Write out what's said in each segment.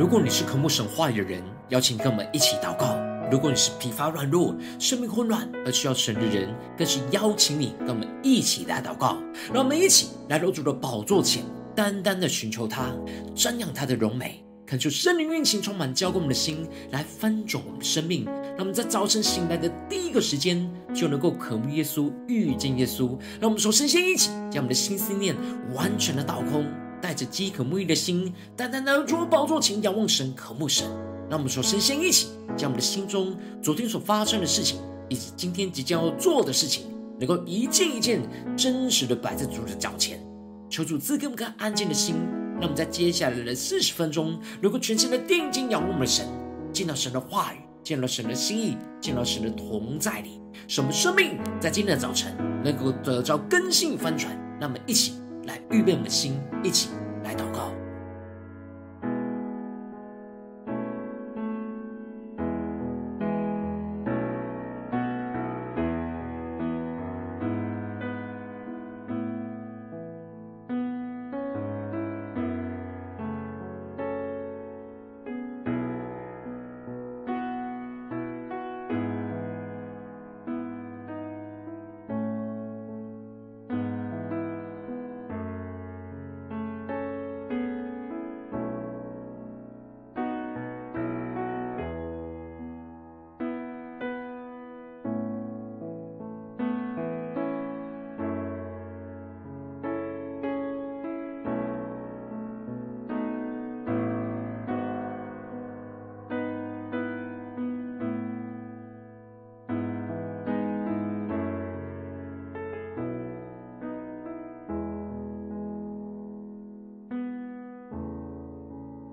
如果你是渴慕神话语的人，邀请跟我们一起祷告；如果你是疲乏软弱、生命混乱而需要神的人，更是邀请你跟我们一起来祷告。让我们一起来到主的宝座前，单单的寻求他，瞻仰他的荣美。恳求圣灵运行，充满浇灌我们的心，来翻转我们的生命。让我们在早晨醒来的第一个时间，就能够渴慕耶稣、遇见耶稣。让我们首先先一起将我们的心思念完全的倒空，带着饥渴沐浴的心，单单的主宝座前仰望神、渴慕神。让我们首先先一起将我们的心中昨天所发生的事情，以及今天即将要做的事情，能够一件一件真实的摆在主的脚前，求主赐给我们个安静的心。那么，在接下来的四十分钟，如果全心的定睛仰望我们的神，见到神的话语，见到神的心意，见到神的同在里，使我们生命在今天的早晨能够得着更新翻转。那么，一起来预备我们的心，一起来祷告。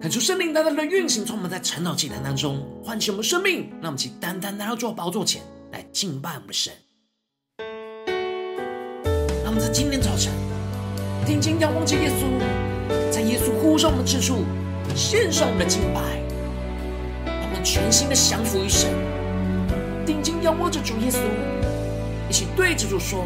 恳求圣灵大大的运行，从我们在晨祷祭坛当中唤起我们生命，让我们起单单来到主宝座前来敬拜我们神。让我们在今天早晨定睛仰望着耶稣，在耶稣呼召我们之处献上我们的敬拜，让我们全心的降服于神，定睛仰望着主耶稣，一起对着主说。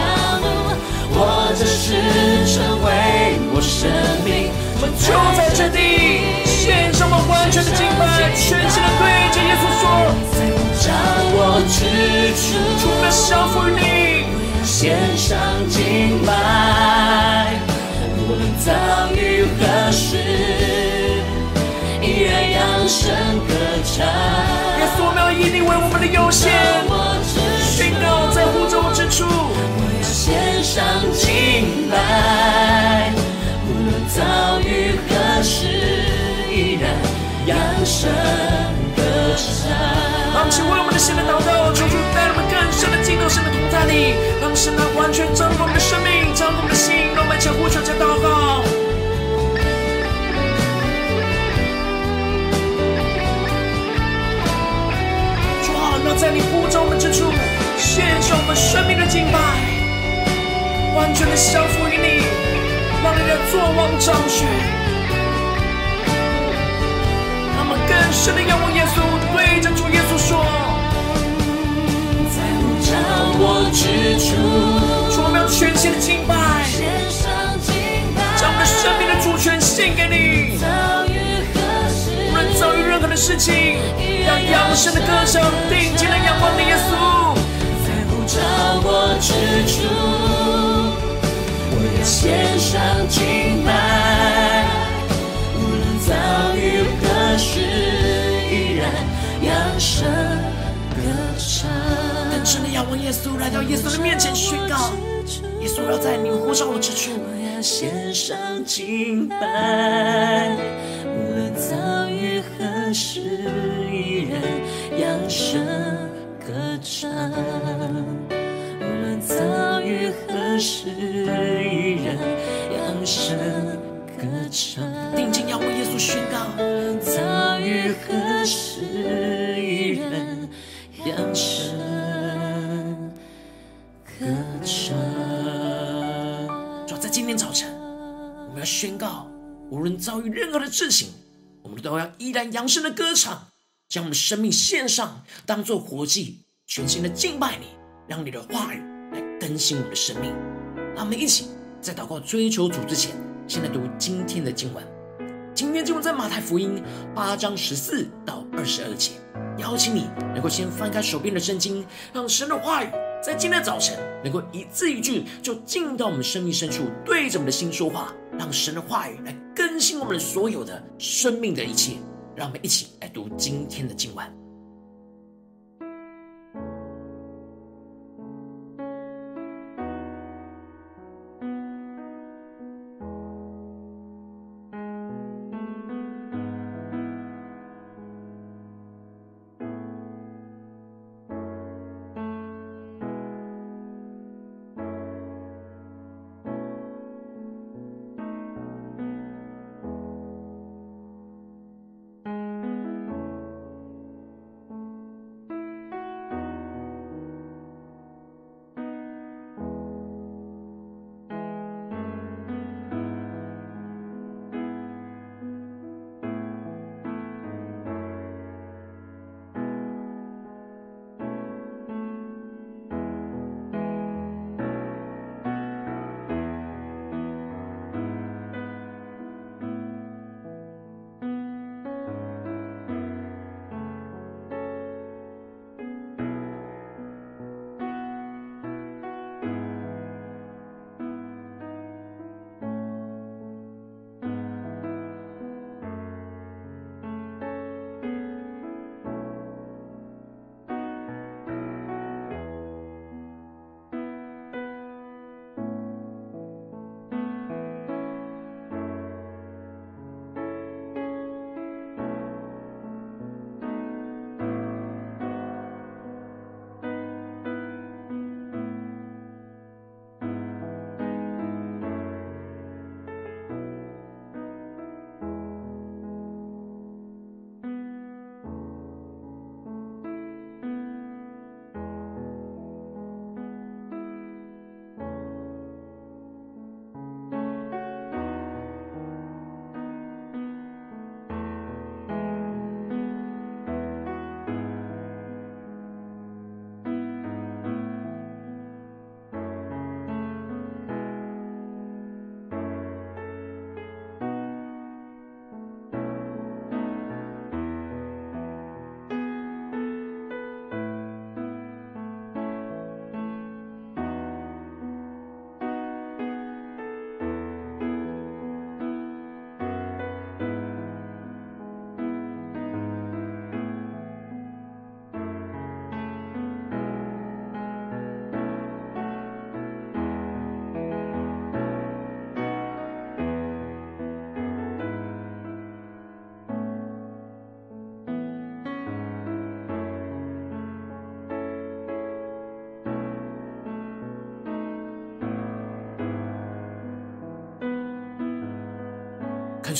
是成为我生命。们就在这地献上我们完全的敬拜，全心的对着耶稣说：掌握之处，除了降服你，献上敬拜，无论遭遇何时。依然扬声歌唱，耶稣，我们要为我们的优先。扬声歌唱。让我们为我们的心来祷告，求主带领我们更深的进入神的同在里，让神来完全掌管我们的生命，掌管我们的心，让我们一起呼求，加祷告。在你呼召我们之处，献上我们生的敬拜，完全的降服于你，让你的作王掌权。更深的仰望耶稣，对着主耶稣说：在呼召我之处，主，我们要全心的敬拜，将我们的生命的主权献给你。无论遭遇任何的事情，要扬声的歌声，定睛的仰望你耶稣。在我之处，我要献上敬拜，扬声歌唱。更深的仰望耶稣，来到耶稣的面前宣告：耶稣要在你呼召我之处，我要献上敬拜，任何的事情，我们都要依然扬声的歌唱，将我们生命献上，当作活祭，全心的敬拜你，让你的话语来更新我们的生命。让我们一起在祷告追求主之前，先来读今天的经文。今天经文在马太福音八章十四到二十二节。邀请你能够先翻开手边的圣经，让神的话语在今天早晨能够一字一句就进到我们生命深处，对着我们的心说话，让神的话语来更新我们所有的生命的一切。让我们一起来读今天的经文。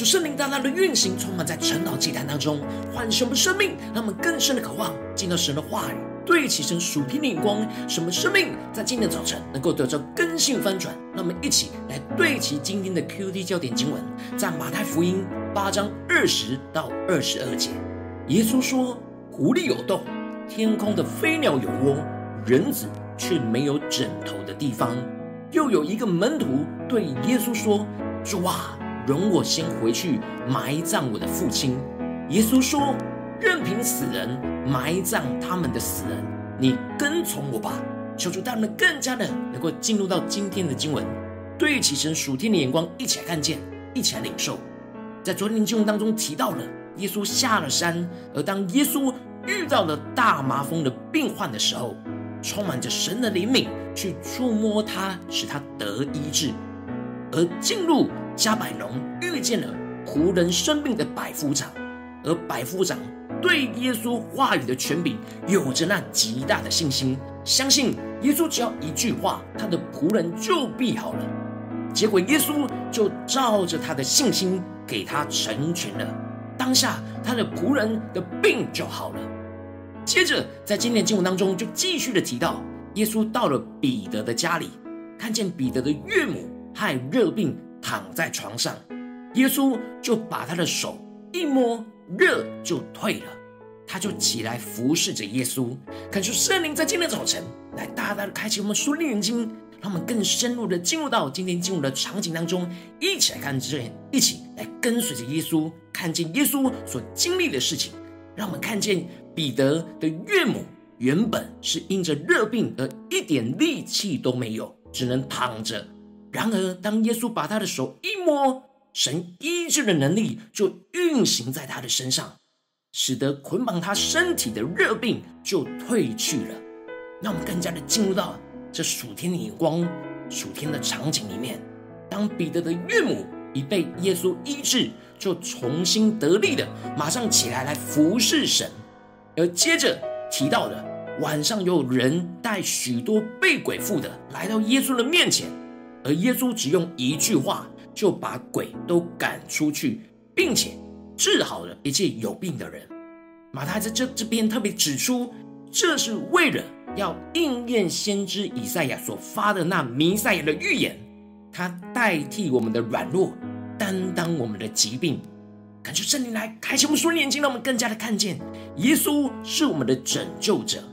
求圣灵大大的运行，充满在晨祷祭坛当中，唤醒我们生命，让我们更深的渴望进到神的话语，对齐神属天的眼光，什么生命在今天早晨能够得到更新翻转。让我们一起来对齐今天的 QD 焦点经文，在马太福音八章二十到二十二节，耶稣说：“狐狸有洞，天空的飞鸟有窝，人子却没有枕头的地方。”又有一个门徒对耶稣说：“主啊。”容我先回去埋葬我的父亲。耶稣说：“任凭死人埋葬他们的死人，你跟从我吧。”求主他们更加的能够进入到今天的经文，对齐神属天的眼光，一起来看见，一起来领受。在昨天的经文当中提到了耶稣下了山，而当耶稣遇到了大麻风的病患的时候，充满着神的怜悯，去触摸他，使他得医治，而进入。加百农遇见了仆人生病的百夫长，而百夫长对耶稣话语的权柄有着那极大的信心，相信耶稣只要一句话，他的仆人就必好了。结果耶稣就照着他的信心给他成全了，当下他的仆人的病就好了。接着在今天的经文当中就继续的提到，耶稣到了彼得的家里，看见彼得的岳母害热病。躺在床上，耶稣就把他的手一摸，热就退了，他就起来服侍着耶稣。恳求圣灵在今天早晨来大大的开启我们属灵眼睛，让我们更深入的进入到今天进入的场景当中，一起来看这，一起来跟随着耶稣，看见耶稣所经历的事情。让我们看见彼得的岳母原本是因着热病而一点力气都没有，只能躺着。然而，当耶稣把他的手一摸，神医治的能力就运行在他的身上，使得捆绑他身体的热病就退去了。让我们更加的进入到这暑天的眼光、暑天的场景里面。当彼得的岳母已被耶稣医治，就重新得力的，马上起来来服侍神。而接着提到的，晚上有人带许多被鬼附的来到耶稣的面前。而耶稣只用一句话就把鬼都赶出去，并且治好了一切有病的人。马太在这这边特别指出，这是为了要应验先知以赛亚所发的那弥赛亚的预言，他代替我们的软弱，担当我们的疾病。感谢圣灵来开启我们属灵眼睛，让我们更加的看见耶稣是我们的拯救者。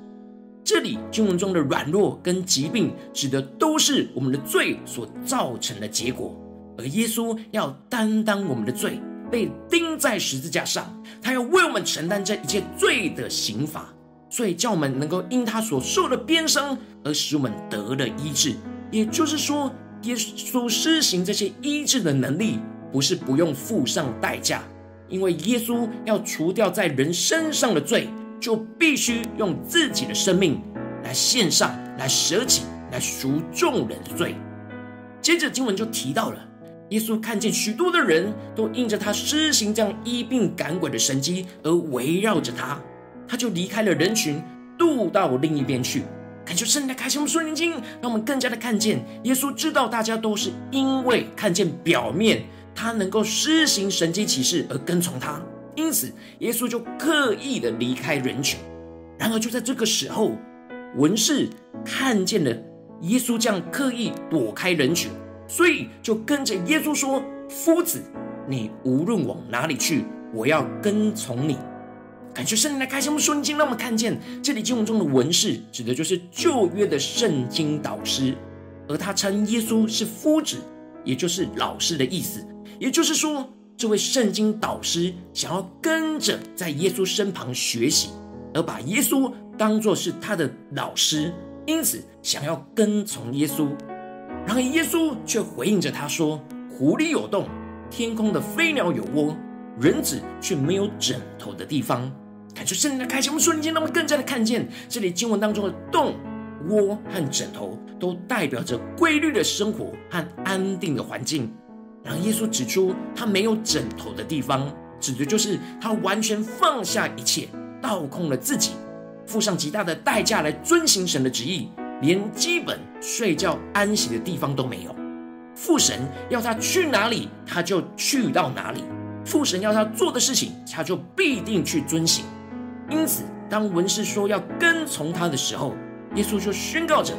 这里经文中的软弱跟疾病，指的都是我们的罪所造成的结果，而耶稣要担当我们的罪，被钉在十字架上，他要为我们承担这一切罪的刑罚，所以叫我们能够因他所受的鞭伤而使我们得了医治。也就是说，耶稣施行这些医治的能力，不是不用付上代价，因为耶稣要除掉在人身上的罪。就必须用自己的生命来献上，来舍己，来赎众人的罪。接着经文就提到了，耶稣看见许多的人都因着他施行这样医病赶鬼的神迹而围绕着他，他就离开了人群，渡到另一边去。感谢圣灵开启我们属灵眼睛，让我们更加的看见耶稣知道大家都是因为看见表面他能够施行神迹奇事而跟从他。因此，耶稣就刻意的离开人群。然而，就在这个时候，文士看见了耶稣这样刻意躲开人群，所以就跟着耶稣说：“夫子，你无论往哪里去，我要跟从你。”感谢圣灵来开启我们属灵眼睛，让我们看见这里经文中的文士，指的就是旧约的圣经导师，而他称耶稣是夫子，也就是老师的意思。也就是说，这位圣经导师想要跟着在耶稣身旁学习，而把耶稣当作是他的老师，因此想要跟从耶稣。然而耶稣却回应着他说：“狐狸有洞，天空的飞鸟有窝，人子却没有枕头的地方。”感谢圣灵的开启，我们瞬间让我们更加的看见这里经文当中的洞、窝和枕头，都代表着规律的生活和安定的环境。让耶稣指出，他没有枕头的地方，指的就是他完全放下一切，倒空了自己，付上极大的代价来遵行神的旨意，连基本睡觉安息的地方都没有。父神要他去哪里，他就去到哪里；父神要他做的事情，他就必定去遵行。因此，当文士说要跟从他的时候，耶稣就宣告着：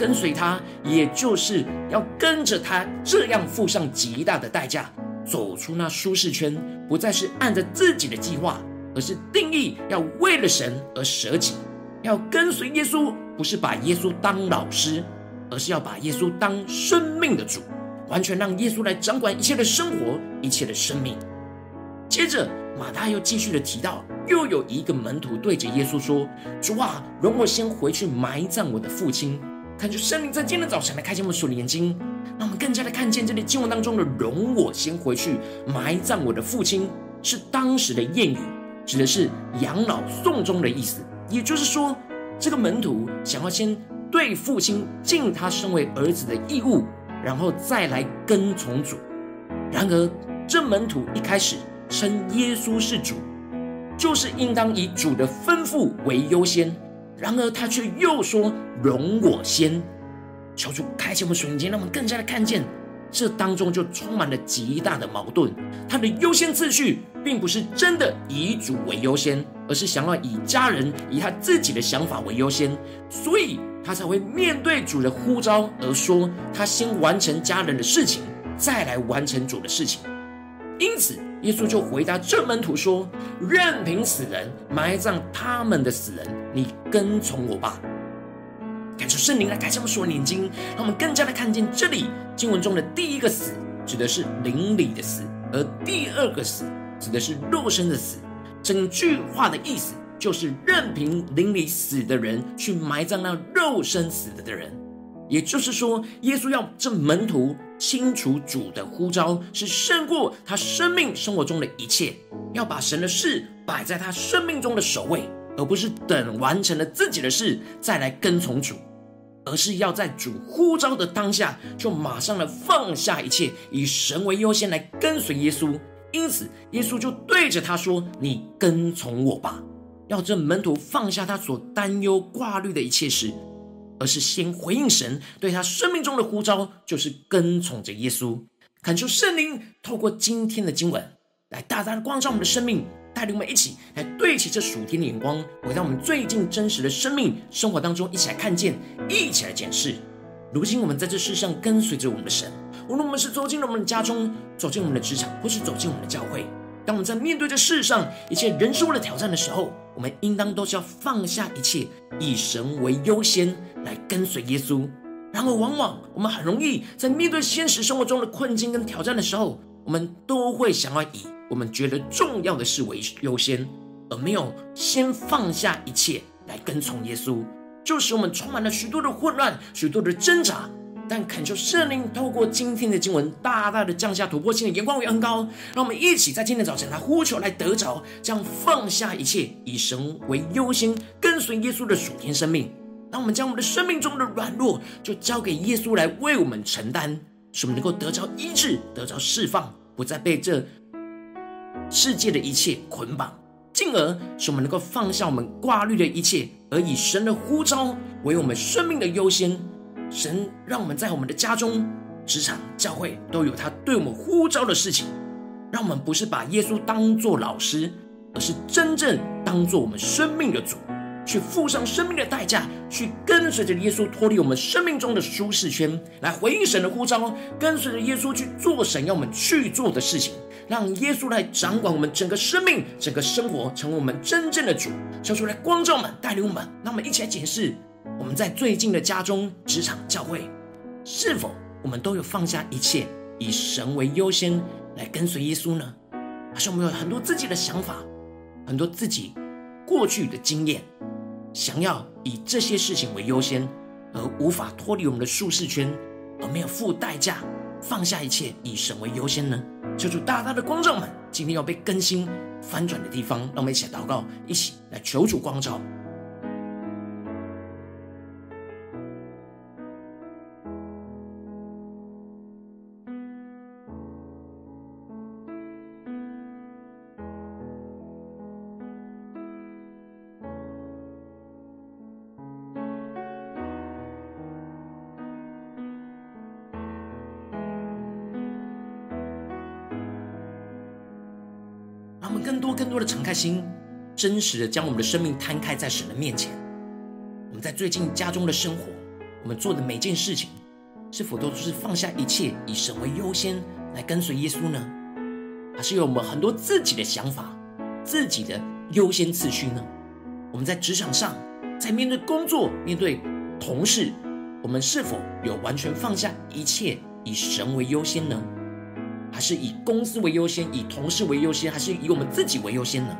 跟随他，也就是要跟着他，这样付上极大的代价，走出那舒适圈，不再是按着自己的计划，而是定义要为了神而舍己。要跟随耶稣，不是把耶稣当老师，而是要把耶稣当生命的主，完全让耶稣来掌管一切的生活，一切的生命。接着，马大又继续的提到，又有一个门徒对着耶稣说：“主啊，容我先回去埋葬我的父亲。”看，就圣灵在今天早晨来开启我们属灵眼睛，让我们更加的看见这里经文当中的“容我先回去埋葬我的父亲”，是当时的谚语，指的是养老送终的意思。也就是说，这个门徒想要先对父亲尽他身为儿子的义务，然后再来跟从主。然而，这门徒一开始称耶稣是主，就是应当以主的吩咐为优先。然而，他却又说：“容我先。”求主开启我们属灵眼，让我们更加的看见。这当中就充满了极大的矛盾，他的优先次序并不是真的以主为优先，而是想要以家人、以他自己的想法为优先，所以他才会面对主的呼召而说，他先完成家人的事情，再来完成主的事情。因此，耶稣就回答这门徒说：“任凭死人埋葬他们的死人，你跟从我吧。”感受圣灵来开启我们属灵的眼睛，让我们更加的看见这里经文中的第一个死，指的是灵里的死；而第二个死，指的是肉身的死。整句话的意思就是任凭灵里死的人去埋葬那肉身死了的人。也就是说，耶稣要这门徒清楚主的呼召是胜过他生命生活中的一切，要把神的事摆在他生命中的首位，而不是等完成了自己的事再来跟从主。而是要在主呼召的当下，就马上的放下一切，以神为优先来跟随耶稣。因此，耶稣就对着他说：“你跟从我吧。”要这门徒放下他所担忧挂虑的一切事，而是先回应神对他生命中的呼召，就是跟从着耶稣。恳求圣灵透过今天的经文，来大大的光照我们的生命。带领我们一起来对齐这属天的眼光，回到我们最近真实的生命生活当中，一起来看见，一起来检视。如今我们在这世上跟随着我们的神，无论我们是走进了我们的家中，走进我们的职场，或是走进我们的教会，当我们在面对这世上一切人事物的挑战的时候，我们应当都是要放下一切，以神为优先来跟随耶稣。然而，往往我们很容易在面对现实生活中的困境跟挑战的时候，我们都会想要以我们觉得重要的事为优先，而没有先放下一切来跟从耶稣，就使我们充满了许多的混乱、许多的挣扎。但恳求圣灵透过今天的经文，大大的降下突破性的眼光与恩膏，让我们一起在今天早晨来呼求、来得着，这样放下一切，以神为优先，跟随耶稣的属天生命。让我们将我们的生命中的软弱，就交给耶稣来为我们承担，使我们能够得着医治、得着释放，不再被这。世界的一切捆绑，进而使我们能够放下我们挂虑的一切，而以神的呼召为我们生命的优先。神让我们在我们的家中、职场、教会都有他对我们呼召的事情，让我们不是把耶稣当作老师，而是真正当作我们生命的主，去付上生命的代价，去跟随着耶稣脱离我们生命中的舒适圈，来回应神的呼召，跟随着耶稣去做神要我们去做的事情。让耶稣来掌管我们整个生命、整个生活，成为我们真正的主。求主来光照我们，带领我们。让我们一起来检视我们在最近的家中、职场、教会，是否我们都有放下一切，以神为优先来跟随耶稣呢？还是我们有很多自己的想法，很多自己过去的经验，想要以这些事情为优先，而无法脱离我们的舒适圈，而没有付代价放下一切，以神为优先呢？求主大大的光照们，今天要被更新翻转的地方，让我们一起来祷告，一起来求主光照。心，真实的将我们的生命摊开在神的面前。我们在最近家中的生活，我们做的每件事情，是否都是放下一切，以神为优先来跟随耶稣呢？还是有我们很多自己的想法、自己的优先次序呢？我们在职场上，在面对工作、面对同事，我们是否有完全放下一切，以神为优先呢？还是以公司为优先，以同事为优先，还是以我们自己为优先呢？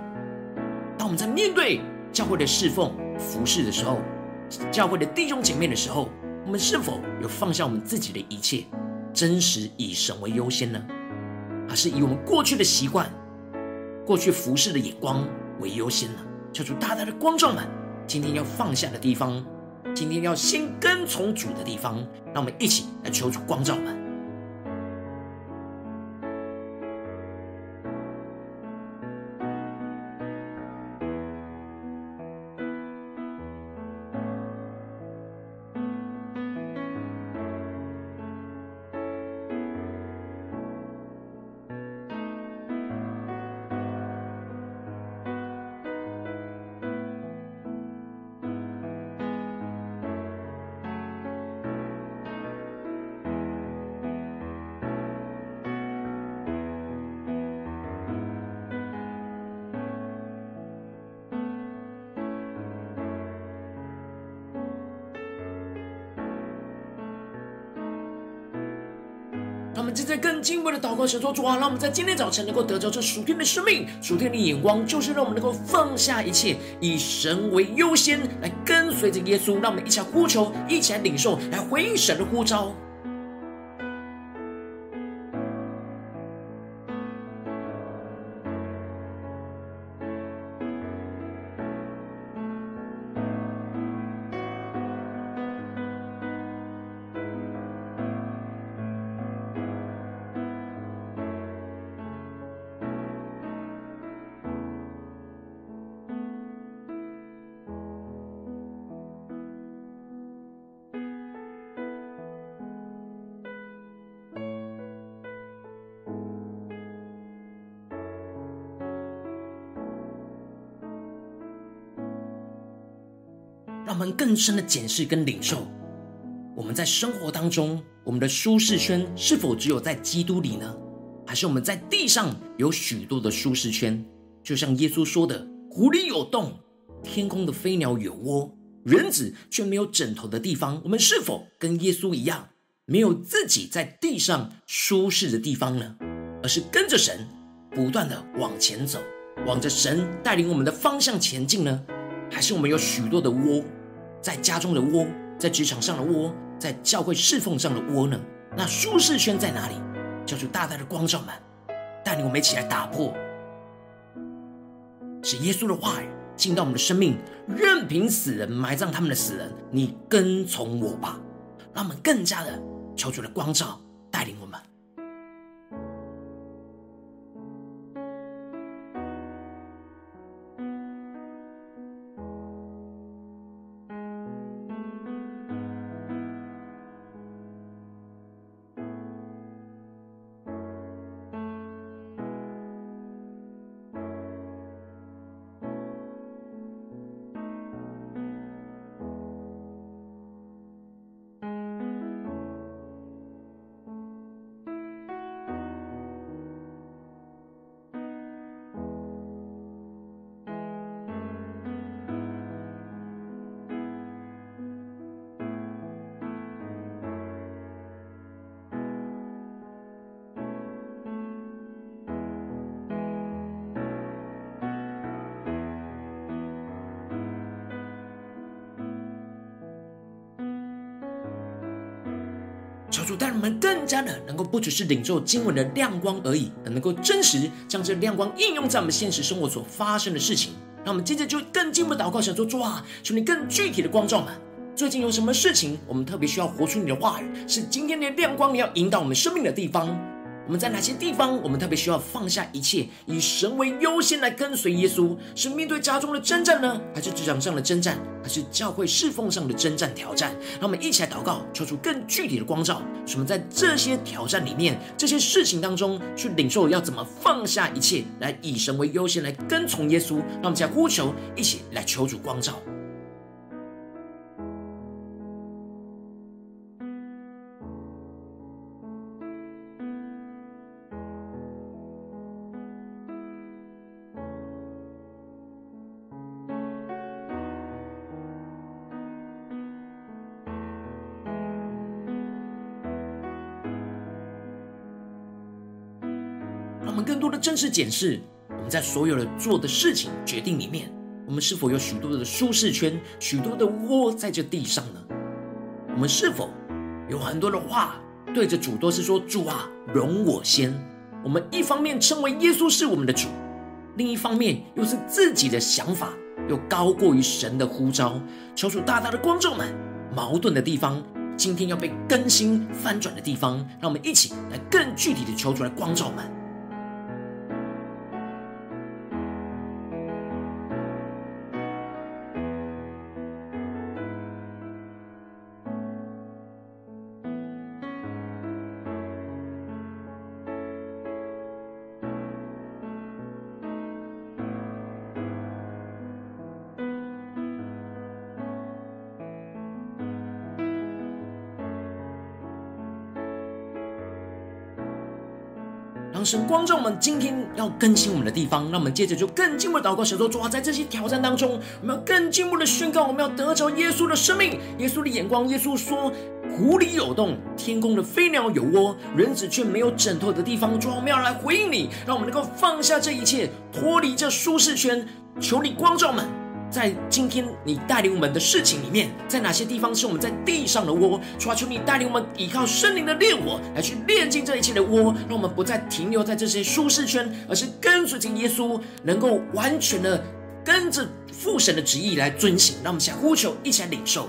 当我们在面对教会的侍奉、服侍的时候，教会的弟兄姐妹的时候，我们是否有放下我们自己的一切，真实以神为优先呢？还是以我们过去的习惯、过去服侍的眼光为优先呢？求主大大的光照们，今天要放下的地方，今天要先跟从主的地方，让我们一起来求主光照们。我们正在更敬畏的祷告，神说主啊，让我们在今天早晨能够得着这属天的生命、属天的眼光，就是让我们能够放下一切，以神为优先，来跟随着耶稣。让我们一起来呼求，一起来领受，来回应神的呼召。更深的检视跟领受，我们在生活当中，我们的舒适圈是否只有在基督里呢？还是我们在地上有许多的舒适圈？就像耶稣说的：“湖里有洞，天空的飞鸟有窝，人子却没有枕头的地方。”我们是否跟耶稣一样，没有自己在地上舒适的地方呢？而是跟着神，不断的往前走，往着神带领我们的方向前进呢？还是我们有许多的窝？在家中的窝，在职场上的窝，在教会侍奉上的窝呢？那舒适圈在哪里？叫做大大的光照们，带领我们一起来打破，使耶稣的话语进到我们的生命，任凭死人埋葬他们的死人，你跟从我吧，让我们更加的求主的光照带领我们。求主带我们更加的能够不只是领受经文的亮光而已，而能够真实将这亮光应用在我们现实生活所发生的事情。那我们接着就更进一步祷告，想说主啊，求你更具体的光照们。最近有什么事情，我们特别需要活出你的话语，是今天的亮光，你要引导我们生命的地方。我们在哪些地方，我们特别需要放下一切，以神为优先来跟随耶稣？是面对家中的征战呢，还是职场上的征战，还是教会侍奉上的征战挑战？让我们一起来祷告，求出更具体的光照，使我们在这些挑战里面、这些事情当中，去领受要怎么放下一切，来以神为优先来跟从耶稣。让我们一起来呼求，一起来求主光照。正式检视，我们在所有的做的事情、决定里面，我们是否有许多的舒适圈、许多的窝在这地上呢？我们是否有很多的话对着主都是说：“主啊，容我先。”我们一方面称为耶稣是我们的主，另一方面又是自己的想法又高过于神的呼召。求主大大的光照们矛盾的地方，今天要被更新翻转的地方，让我们一起来更具体的求主来光照们。神光照我们，今天要更新我们的地方，让我们接着就更进一步祷告，神说：主啊，在这些挑战当中，我们要更进一步的宣告，我们要得着耶稣的生命，耶稣的眼光。耶稣说：湖里有洞，天空的飞鸟有窝，人子却没有枕头的地方。主啊，我们要来回应你，让我们能够放下这一切，脱离这舒适圈，求你光照我们。在今天你带领我们的事情里面，在哪些地方是我们在地上的窝？求求你带领我们依靠圣灵的烈火来去炼净这一切的窝，让我们不再停留在这些舒适圈，而是跟随进耶稣，能够完全的跟着父神的旨意来遵行。让我们想呼求，一起来领受。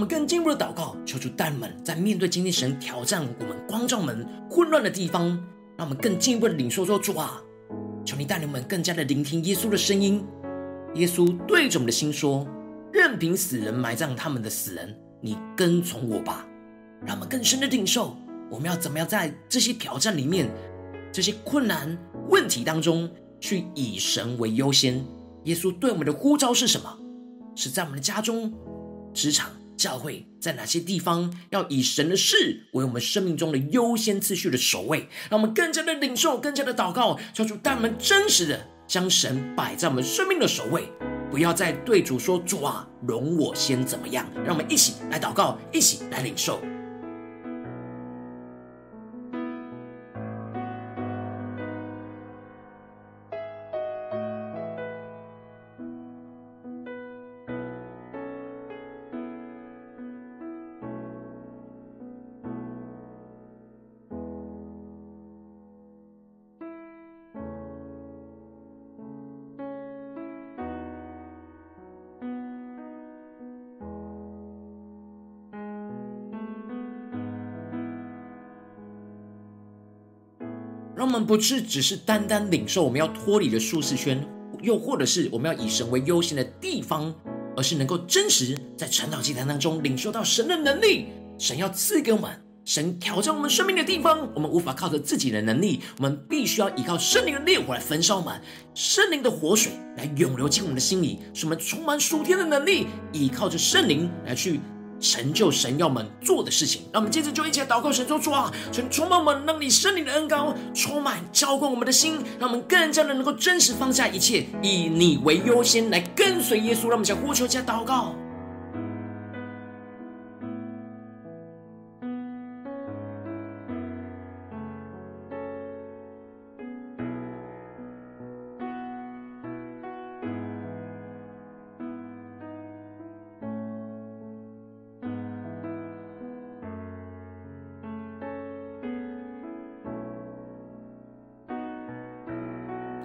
我们更进一步的祷告，求主带领们在面对今天神挑战我们、光照们混乱的地方，让我们更进一步的领受说：主啊，求你带领们更加的聆听耶稣的声音。耶稣对着我们的心说：任凭死人埋葬他们的死人，你跟从我吧。让我们更深的领受，我们要怎么样在这些挑战里面、这些困难问题当中，去以神为优先。耶稣对我们的呼召是什么？是在我们的家中、职场。教会在哪些地方要以神的事为我们生命中的优先次序的首位？让我们更加的领受，更加的祷告，求主带我们真实的将神摆在我们生命的首位，不要再对主说：“主啊，容我先怎么样？”让我们一起来祷告，一起来领受。们不是只是单单领受我们要脱离的舒适圈，又或者是我们要以神为优先的地方，而是能够真实在晨祷祭坛当中领受到神的能力。神要赐给我们，神挑战我们生命的地方，我们无法靠着自己的能力，我们必须要依靠圣灵的烈火来焚烧我们，圣灵的活水来涌流进我们的心里，使我们充满属天的能力，依靠着圣灵来去成就神要我们做的事情。让我们接着就一起来祷告神说：主啊，神充满我们，让你圣灵的恩膏充满浇灌我们的心，让我们更加的能够真实放下一切，以你为优先来跟随耶稣。让我们想呼求加祷告。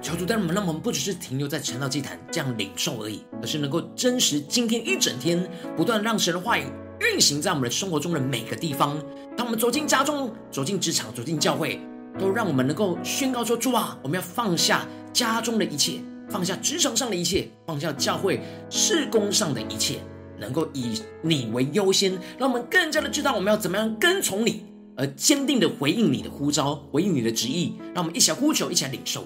求主带领我们，让我们不只是停留在晨祷祭坛这样领受而已，而是能够真实今天一整天不断让神的话语运行在我们的生活中的每个地方。当我们走进家中、走进职场、走进教会，都让我们能够宣告说：主啊，我们要放下家中的一切，放下职场上的一切，放下教会事工上的一切，能够以你为优先，让我们更加的知道我们要怎么样跟从你，而坚定的回应你的呼召，回应你的旨意。让我们一起来呼求，一起来领受。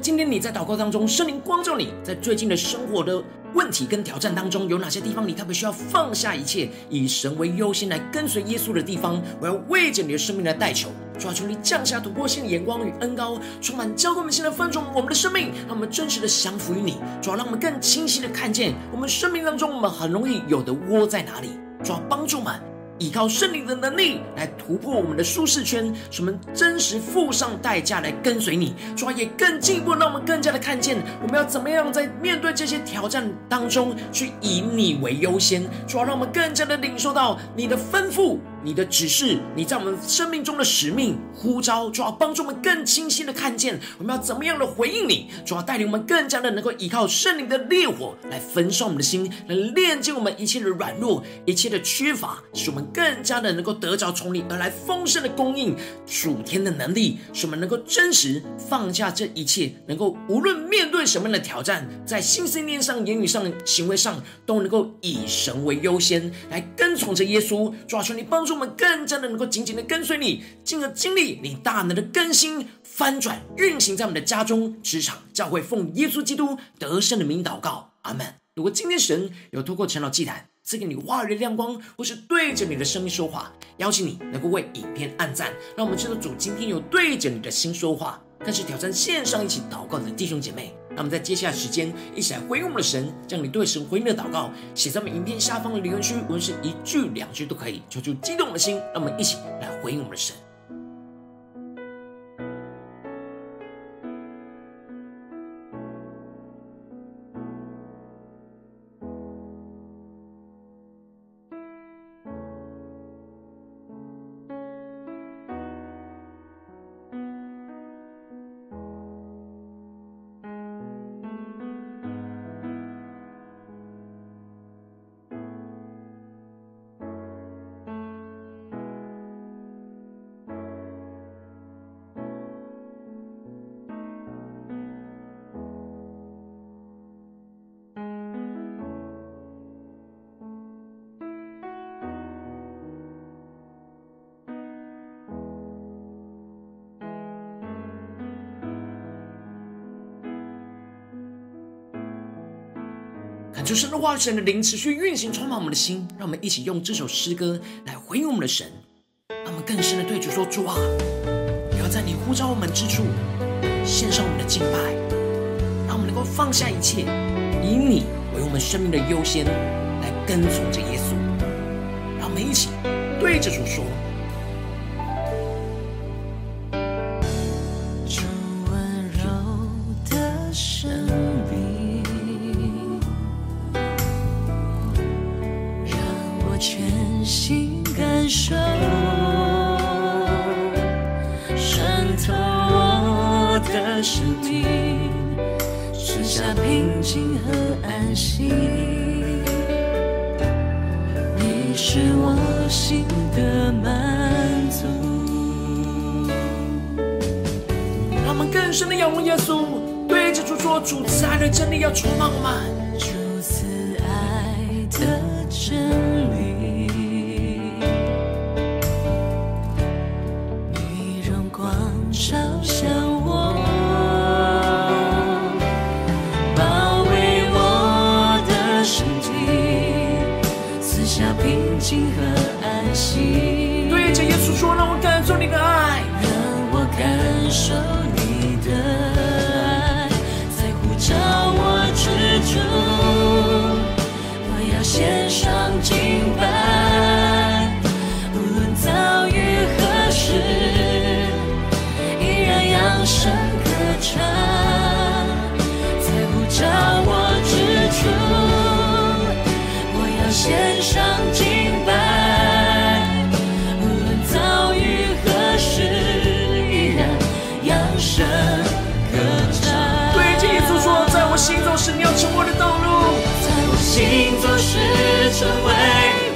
今天你在祷告当中，圣灵光照你，在最近的生活的问题跟挑战当中，有哪些地方你特别需要放下一切，以神为优先来跟随耶稣的地方？我要为着你的生命来代求，主啊，求你降下突破性的眼光与恩膏，充满浇灌我们现在分盛我们的生命，让我们真实的降服于你，主啊，让我们更清晰的看见我们生命当中我们很容易有的窝在哪里，主啊，帮助我们。依靠圣灵的能力来突破我们的舒适圈，使我们真实付上代价来跟随你，主啊，也更进一步，让我们更加的看见我们要怎么样在面对这些挑战当中去以你为优先，主啊，让我们更加的领受到你的吩咐。你的指示，你在我们生命中的使命呼召，主要帮助我们更清晰的看见我们要怎么样的回应你，主要带领我们更加的能够依靠圣灵的烈火来焚烧我们的心，来炼净我们一切的软弱、一切的缺乏，使我们更加的能够得着从你而来丰盛的供应、属天的能力，使我们能够真实放下这一切，能够无论面对什么样的挑战，在心思念上、言语上、行为上，都能够以神为优先，来跟从着耶稣，主要求你帮助。我们更加的能够紧紧的跟随你，进而经历你大能的更新、翻转、运行在我们的家中、职场、教会，奉耶稣基督得胜的名祷告，阿门。如果今天神有透过晨祷祭坛赐给你话语的亮光，或是对着你的生命说话，邀请你能够为影片按赞，让我们知道主今天有对着你的心说话。更是挑战线上一起祷告的弟兄姐妹，那么在接下来时间，一起来回应我们的神，将你对神回应的祷告写在我们影片下方的留言区，无论是一句两句都可以，求求激动的心，让我们一起来回应我们的神。求神的话语、神的灵持续运行，充满我们的心。让我们一起用这首诗歌来回应我们的神。让我们更深的对主说：主啊，不要在你呼召我们之处献上我们的敬拜，让我们能够放下一切，以你为我们生命的优先，来跟从着耶稣。让我们一起对着主说。请感受，渗透我的生命，剩下平静和安心。你是我心的满足。他们更深的仰望耶稣，对着主说：“主慈爱的真理要充满我们。”主慈爱的真。你要成为的道路，在我心中是成为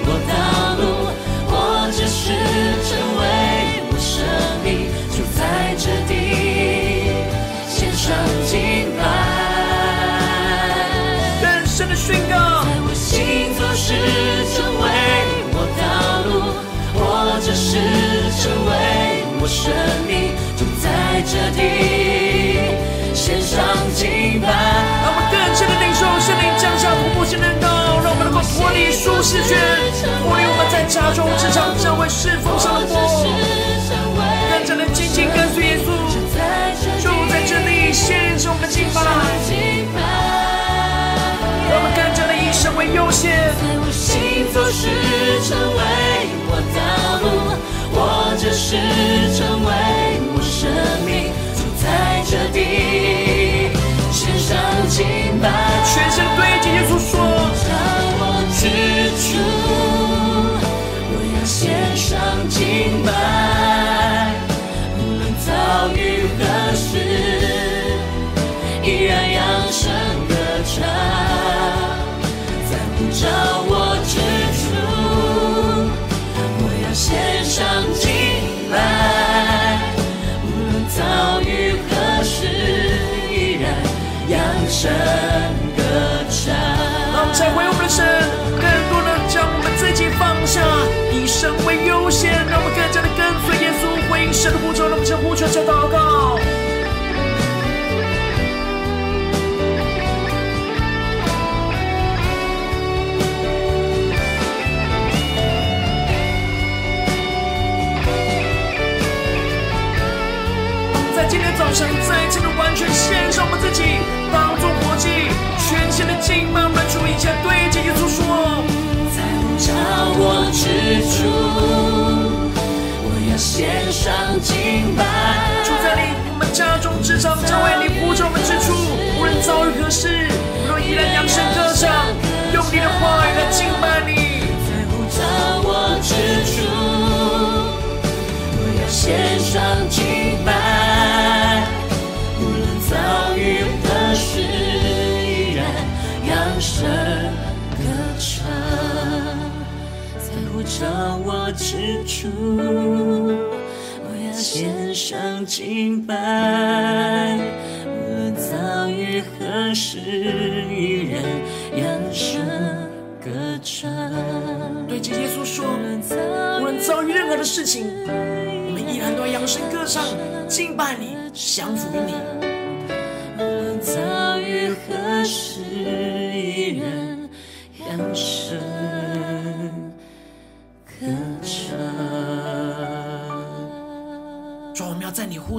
我道路，或者是成为我生命，就在这地献上敬拜。更深的宣告，在我心中是成为我道路，或者是成为我生命，就在这地。献上敬拜，离舒适圈，脱离我们在家中、职场、教会侍奉上的魔，更加的紧紧跟随耶稣，就在这里献上我们的敬拜，让我们更加的以神为优先，在我行走时成为我道路，或者是成为我生命。在这地献上敬拜，全身对着耶稣说：召我之处，我要献上敬拜，为优先，让我们更加的跟随耶稣，回应神的呼召，让我们将呼求下祷告。在今天早上，再次的完全献上我们自己。当作活祭，全新的敬拜，满足一切，对着耶稣说，在呼召我之处，献上敬拜。住在你我们家中，职场，教会你呼召我们之处，无论遭遇何事，若依然扬声歌唱，用你的话语来敬拜你。在呼召我之处，我要献上敬拜，无论遭遇。是依然扬声歌唱，在呼召我之处，我要献上敬拜。无论遭遇何时，依然扬声歌唱。对着耶稣说，无论遭遇任何的事情，我们依然都要扬声歌唱，敬拜你，降服于你。遭遇何时，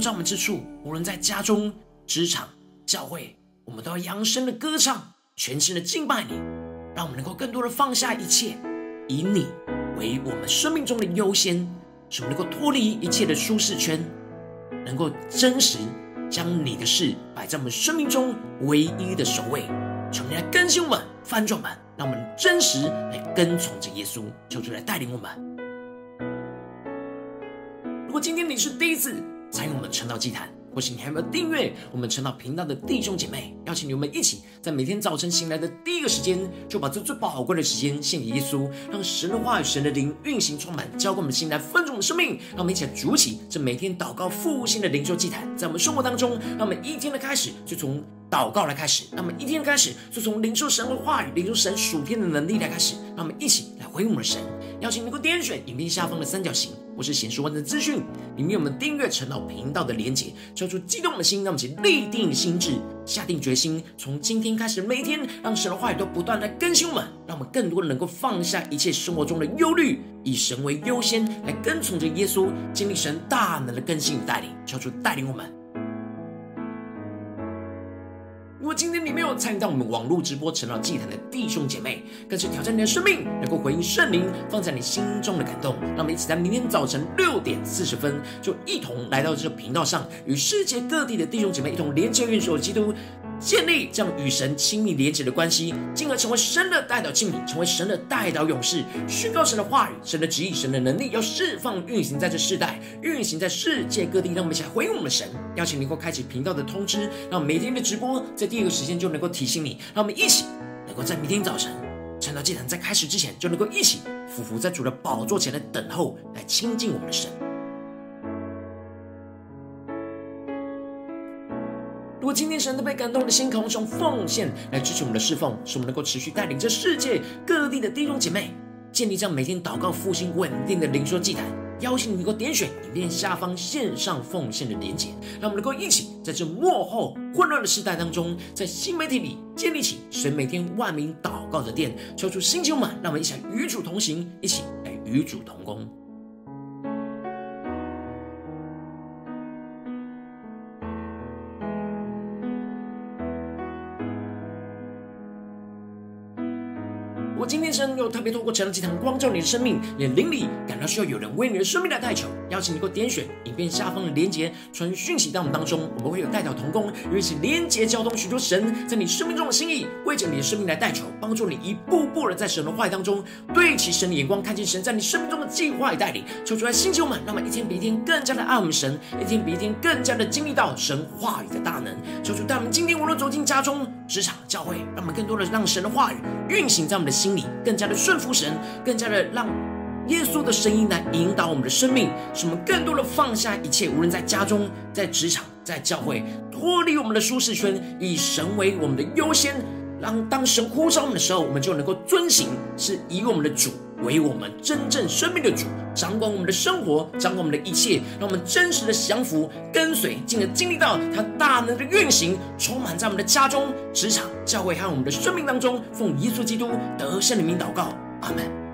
在我们之处，无论在家中、职场、教会，我们都要扬声的歌唱，全心的敬拜你，让我们能够更多的放下一切，以你为我们生命中的优先，使我们能够脱离一切的舒适圈，能够真实将你的事摆在我们生命中唯一的首位。求你来更新我们、翻转我们，让我们真实来跟从着耶稣，求主来带领我们。如果今天你是第一次参与我们的晨祷祭坛，或是你还没有订阅我们晨祷频道的弟兄姐妹，邀请你们一起在每天早晨醒来的第一个时间，就把这最宝贵的时间献给耶稣，让神的话语、神的灵运行充满，浇灌我们的心来分盛我们的生命。让我们一起来筑起这每天祷告复兴的灵修祭坛，在我们生活当中，让我们一天的开始就从祷告来开始，让我们一天的开始就从领受神的话语、领受神属天的能力来开始，让我们一起来回应我们的神。邀请你能够点选影片下方的三角形，或是显示完整资讯，里面有我们订阅陈老频道的连接，交出激动的心，让我们一起立定心智，下定决心，从今天开始，每天让神的话语都不断来更新我们，让我们更多的能够放下一切生活中的忧虑，以神为优先，来跟从着耶稣，经历神大能的更新与带领，交出带领我们。参与到我们网络直播成了祭坛的弟兄姐妹，更是挑战你的生命，能够回应圣灵放在你心中的感动。让我们一起在明天早晨六点四十分，就一同来到这个频道上，与世界各地的弟兄姐妹一同连接、运输基督。建立这样与神亲密连结的关系，进而成为神的代祷器皿，成为神的代祷勇士，宣告神的话语、神的旨意、神的能力，要释放运行在这世代，运行在世界各地。让我们一起来回应我们的神，邀请你能够开启频道的通知，让每天的直播在第一个时间就能够提醒你。让我们一起能够在明天早晨晨祷祭坛在开始之前，就能够一起俯伏在主的宝座前来等候，来亲近我们的神。如果今天神都被感动的心，渴望用奉献来支持我们的侍奉，使我们能够持续带领这世界各地的弟兄姐妹建立这样每天祷告复兴稳定的灵修祭坛。邀请你能够点选影片下方线上奉献的连结，让我们能够一起在这幕后混乱的时代当中，在新媒体里建立起神每天万名祷告的殿，抽出星球们，让我们一起来与主同行，一起来与主同工。今天神又特别透过晨祷祭坛光照你的生命，连灵里感到需要有人为你的生命来代求，邀请你给我点选影片下方的连结，传讯息到我们当中，我们会有代表同工，与一起连结交通许多神在你生命中的心意，为着你的生命来代求，帮助你一步步的在神的话语当中对齐神的眼光，看见神在你生命中的计划与带领。求主来兴起我们，让我们一天比一天更加的爱我们神，一天比一天更加的经历到神话语的大能。求主带我们今天无论走进家中、职场、教会，让我们更多的让神的话语运行在我们的心里。更加的顺服神，更加的让耶稣的声音来引导我们的生命，使我们更多的放下一切，无论在家中、在职场、在教会，脱离我们的舒适圈，以神为我们的优先。让当神呼召我们的时候，我们就能够遵行，是以我们的主为我们真正生命的主，掌管我们的生活，掌管我们的一切，让我们真实的降服、跟随，进而经历到他大能的运行，充满在我们的家中、职场、教会和我们的生命当中。奉耶稣基督得胜的名祷告，阿门。